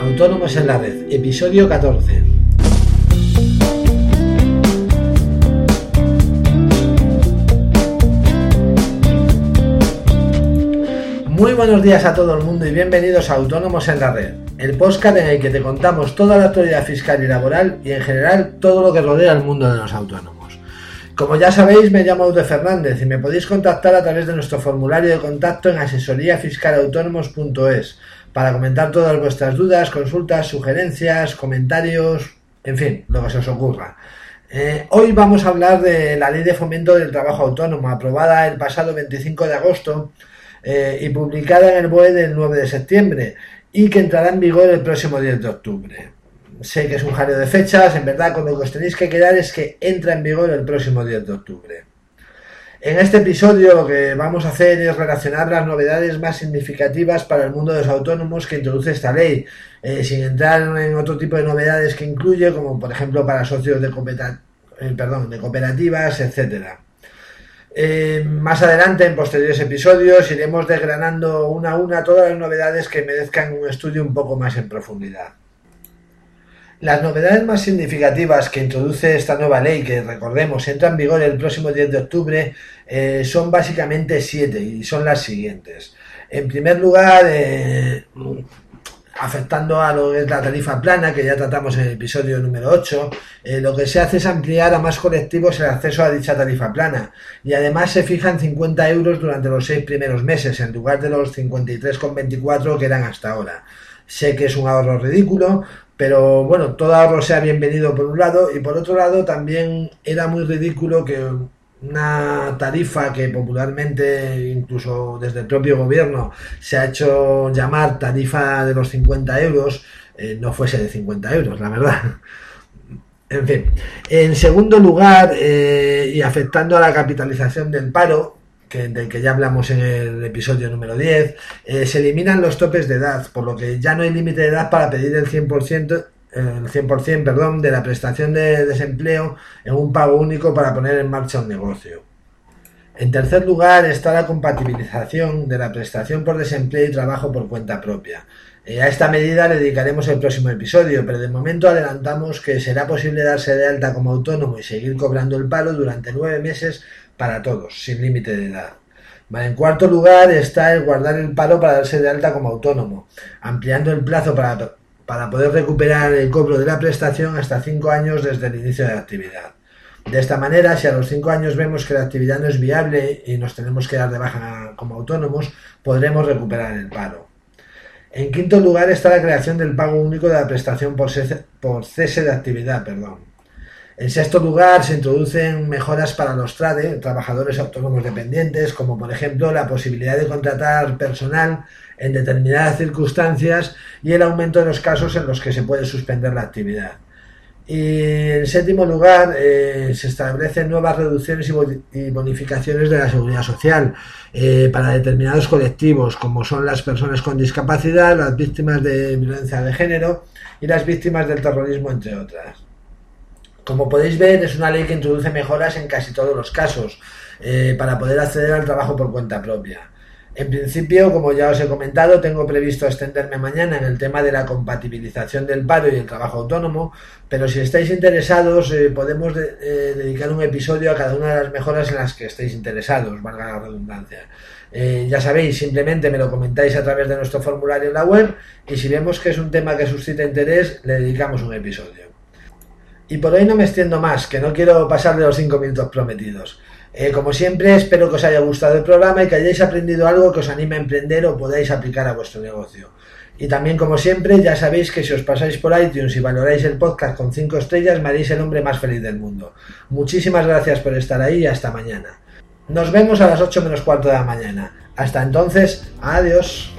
Autónomos en la Red, episodio 14. Muy buenos días a todo el mundo y bienvenidos a Autónomos en la Red, el podcast en el que te contamos toda la actualidad fiscal y laboral y en general todo lo que rodea el mundo de los autónomos. Como ya sabéis, me llamo Aude Fernández y me podéis contactar a través de nuestro formulario de contacto en asesoríafiscalautónomos.es para comentar todas vuestras dudas, consultas, sugerencias, comentarios, en fin, lo que se os ocurra. Eh, hoy vamos a hablar de la Ley de Fomento del Trabajo Autónomo, aprobada el pasado 25 de agosto eh, y publicada en el BOE del 9 de septiembre y que entrará en vigor el próximo 10 de octubre. Sé que es un jaleo de fechas, en verdad con lo que os tenéis que quedar es que entra en vigor el próximo 10 de octubre. En este episodio lo que vamos a hacer es relacionar las novedades más significativas para el mundo de los autónomos que introduce esta ley, eh, sin entrar en otro tipo de novedades que incluye, como por ejemplo para socios de, eh, cooperativas, etcétera. Eh, más adelante, en posteriores episodios, iremos desgranando una a una todas las novedades que merezcan un estudio un poco más en profundidad. Las novedades más significativas que introduce esta nueva ley, que recordemos entra en vigor el próximo 10 de octubre, eh, son básicamente siete y son las siguientes. En primer lugar, eh, afectando a lo que es la tarifa plana, que ya tratamos en el episodio número 8, eh, lo que se hace es ampliar a más colectivos el acceso a dicha tarifa plana y además se fijan 50 euros durante los seis primeros meses en lugar de los 53,24 que eran hasta ahora. Sé que es un ahorro ridículo, pero bueno, todo ahorro sea bienvenido por un lado y por otro lado también era muy ridículo que una tarifa que popularmente, incluso desde el propio gobierno, se ha hecho llamar tarifa de los 50 euros, eh, no fuese de 50 euros, la verdad. En fin, en segundo lugar, eh, y afectando a la capitalización del paro, del que ya hablamos en el episodio número 10, eh, se eliminan los topes de edad, por lo que ya no hay límite de edad para pedir el 100% el 100% perdón, de la prestación de desempleo en un pago único para poner en marcha un negocio. En tercer lugar está la compatibilización de la prestación por desempleo y trabajo por cuenta propia. Eh, a esta medida le dedicaremos el próximo episodio, pero de momento adelantamos que será posible darse de alta como autónomo y seguir cobrando el palo durante nueve meses para todos, sin límite de edad. en cuarto lugar está el guardar el palo para darse de alta como autónomo, ampliando el plazo para para poder recuperar el cobro de la prestación hasta 5 años desde el inicio de la actividad. De esta manera, si a los 5 años vemos que la actividad no es viable y nos tenemos que dar de baja como autónomos, podremos recuperar el paro. En quinto lugar está la creación del pago único de la prestación por cese, de actividad. Perdón. En sexto lugar, se introducen mejoras para los TRADE, trabajadores autónomos dependientes, como por ejemplo la posibilidad de contratar personal en determinadas circunstancias y el aumento de los casos en los que se puede suspender la actividad. Y en séptimo lugar, eh, se establecen nuevas reducciones y bonificaciones de la seguridad social eh, para determinados colectivos, como son las personas con discapacidad, las víctimas de violencia de género y las víctimas del terrorismo, entre otras. Como podéis ver, es una ley que introduce mejoras en casi todos los casos eh, para poder acceder al trabajo por cuenta propia. En principio, como ya os he comentado, tengo previsto extenderme mañana en el tema de la compatibilización del paro y el trabajo autónomo, pero si estáis interesados eh, podemos eh, dedicar un episodio a cada una de las mejoras en las que estéis interesados, valga la redundancia. Eh, ya sabéis, simplemente me lo comentáis a través de nuestro formulario en la web y si vemos que es un tema que suscita interés, le dedicamos un episodio. Y por hoy no me extiendo más, que no quiero pasar de los 5 minutos prometidos. Eh, como siempre, espero que os haya gustado el programa y que hayáis aprendido algo que os anime a emprender o podáis aplicar a vuestro negocio. Y también, como siempre, ya sabéis que si os pasáis por iTunes y valoráis el podcast con 5 estrellas, me haréis el hombre más feliz del mundo. Muchísimas gracias por estar ahí y hasta mañana. Nos vemos a las 8 menos cuarto de la mañana. Hasta entonces, adiós.